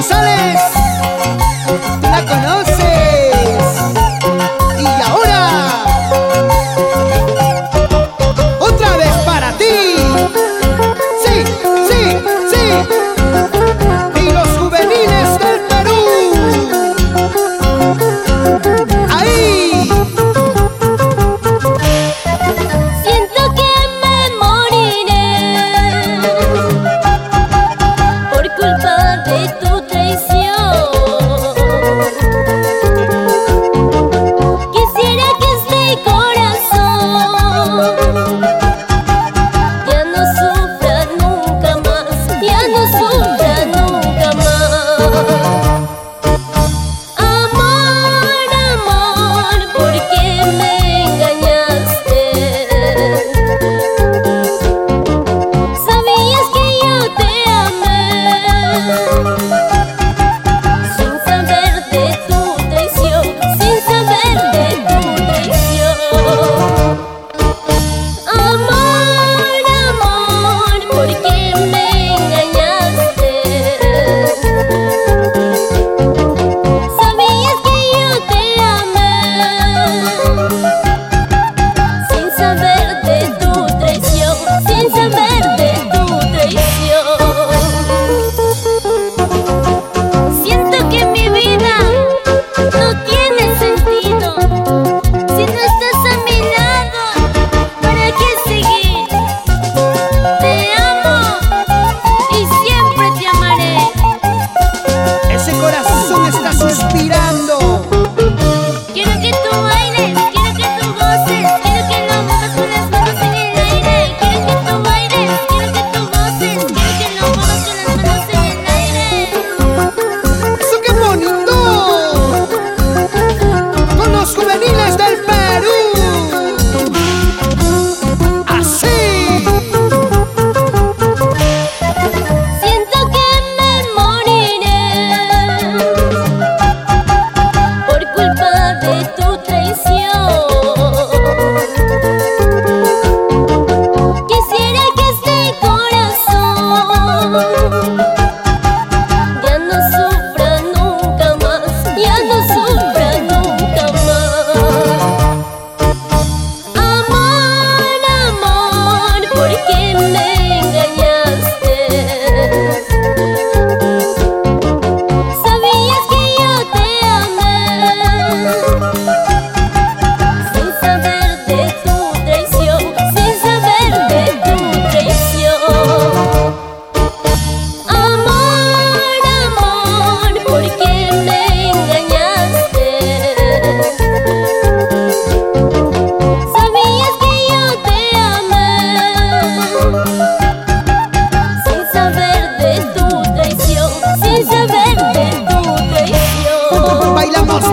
González.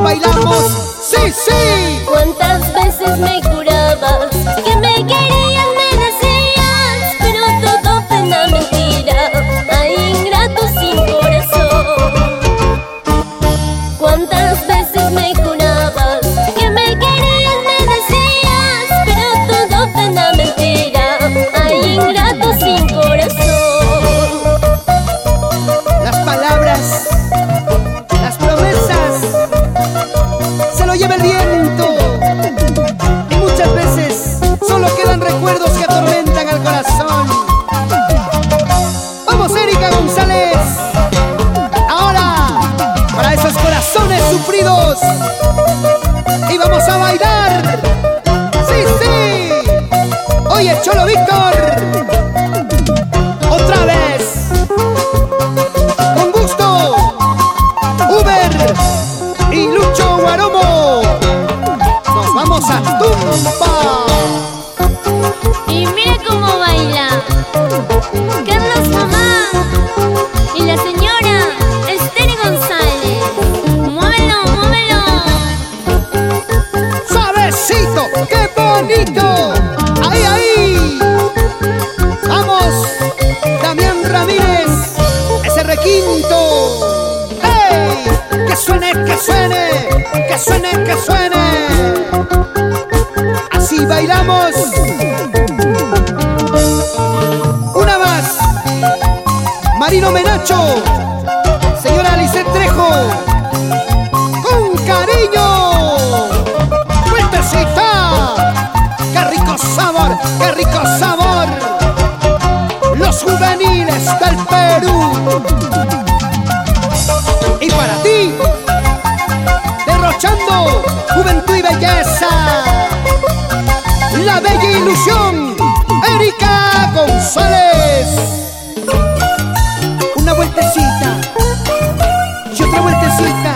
bailamos. Lleva el viento. Muchas veces solo quedan recuerdos que atormentan al corazón. Vamos, Erika González. Ahora, para esos corazones sufridos. Y vamos a bailar. Sí, sí. Oye, Cholo Víctor. Qué bonito. Ahí, ahí. Vamos, Damián Ramírez, ese requinto. ¡Hey! Que suene, que suene, que suene, que suene. Así bailamos. Una más. Marino Menacho, ¡Qué rico sabor! Los juveniles del Perú. Y para ti, derrochando juventud y belleza, la bella ilusión, Erika González. Una vueltecita y otra vueltecita.